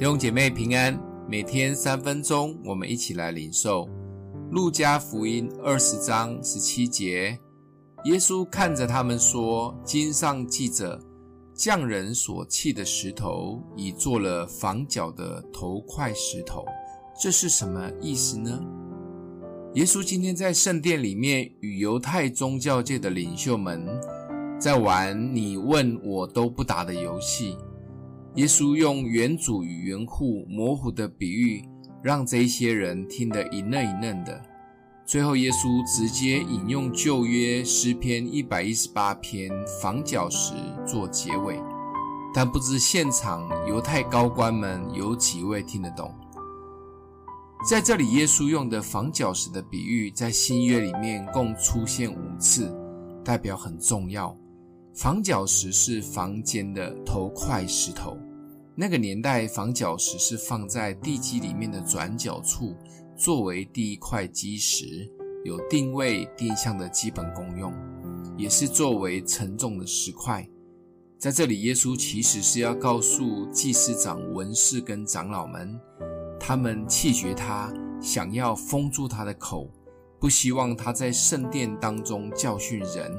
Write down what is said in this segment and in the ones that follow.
弟兄姐妹平安，每天三分钟，我们一起来领受路加福音二十章十七节。耶稣看着他们说：“经上记着，匠人所弃的石头，已做了房角的头块石头。”这是什么意思呢？耶稣今天在圣殿里面与犹太宗教界的领袖们在玩你问我都不答的游戏。耶稣用原主与原户模糊的比喻，让这些人听得一愣一愣的。最后，耶稣直接引用旧约诗篇一百一十八篇房角石做结尾，但不知现场犹太高官们有几位听得懂。在这里，耶稣用的房角石的比喻，在新约里面共出现五次，代表很重要。房角石是房间的头块石头。那个年代，房角石是放在地基里面的转角处，作为第一块基石，有定位定向的基本功用，也是作为承重的石块。在这里，耶稣其实是要告诉祭司长、文士跟长老们，他们弃绝他，想要封住他的口，不希望他在圣殿当中教训人。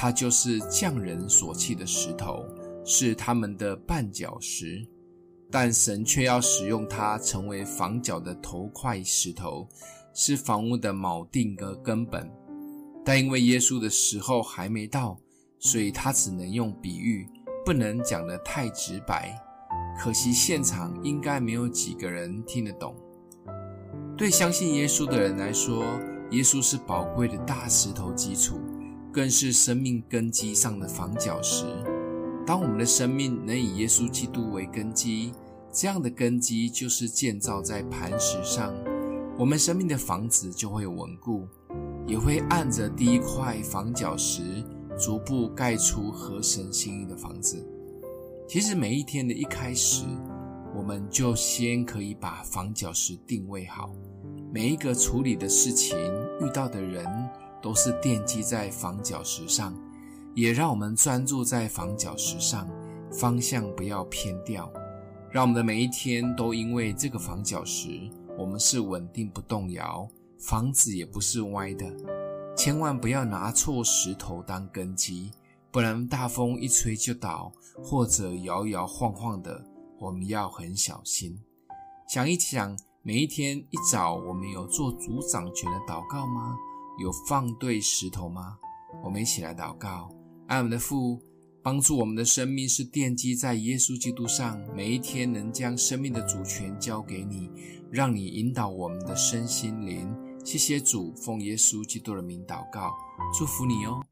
他就是匠人所弃的石头，是他们的绊脚石，但神却要使用它成为房角的头块石头，是房屋的锚定和根本。但因为耶稣的时候还没到，所以他只能用比喻，不能讲得太直白。可惜现场应该没有几个人听得懂。对相信耶稣的人来说，耶稣是宝贵的大石头基础。更是生命根基上的房角石。当我们的生命能以耶稣基督为根基，这样的根基就是建造在磐石上，我们生命的房子就会稳固，也会按着第一块房角石，逐步盖出合神心意的房子。其实每一天的一开始，我们就先可以把房角石定位好，每一个处理的事情，遇到的人。都是奠基在房角石上，也让我们专注在房角石上，方向不要偏掉。让我们的每一天都因为这个房角石，我们是稳定不动摇，房子也不是歪的。千万不要拿错石头当根基，不然大风一吹就倒，或者摇摇晃晃的，我们要很小心。想一想，每一天一早，我们有做主掌权的祷告吗？有放对石头吗？我们一起来祷告，爱我们的父，帮助我们的生命是奠基在耶稣基督上，每一天能将生命的主权交给你，让你引导我们的身心灵。谢谢主，奉耶稣基督的名祷告，祝福你哦。